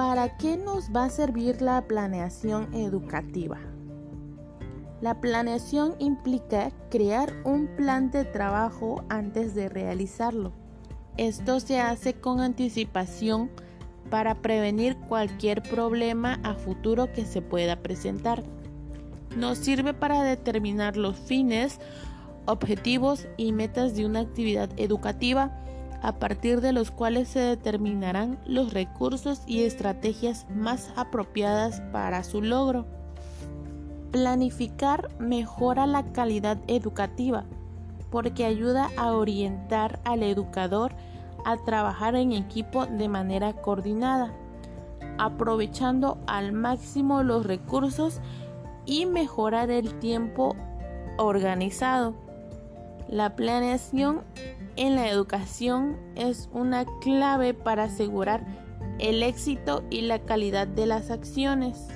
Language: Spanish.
¿Para qué nos va a servir la planeación educativa? La planeación implica crear un plan de trabajo antes de realizarlo. Esto se hace con anticipación para prevenir cualquier problema a futuro que se pueda presentar. Nos sirve para determinar los fines, objetivos y metas de una actividad educativa a partir de los cuales se determinarán los recursos y estrategias más apropiadas para su logro. Planificar mejora la calidad educativa porque ayuda a orientar al educador a trabajar en equipo de manera coordinada, aprovechando al máximo los recursos y mejorar el tiempo organizado. La planeación en la educación es una clave para asegurar el éxito y la calidad de las acciones.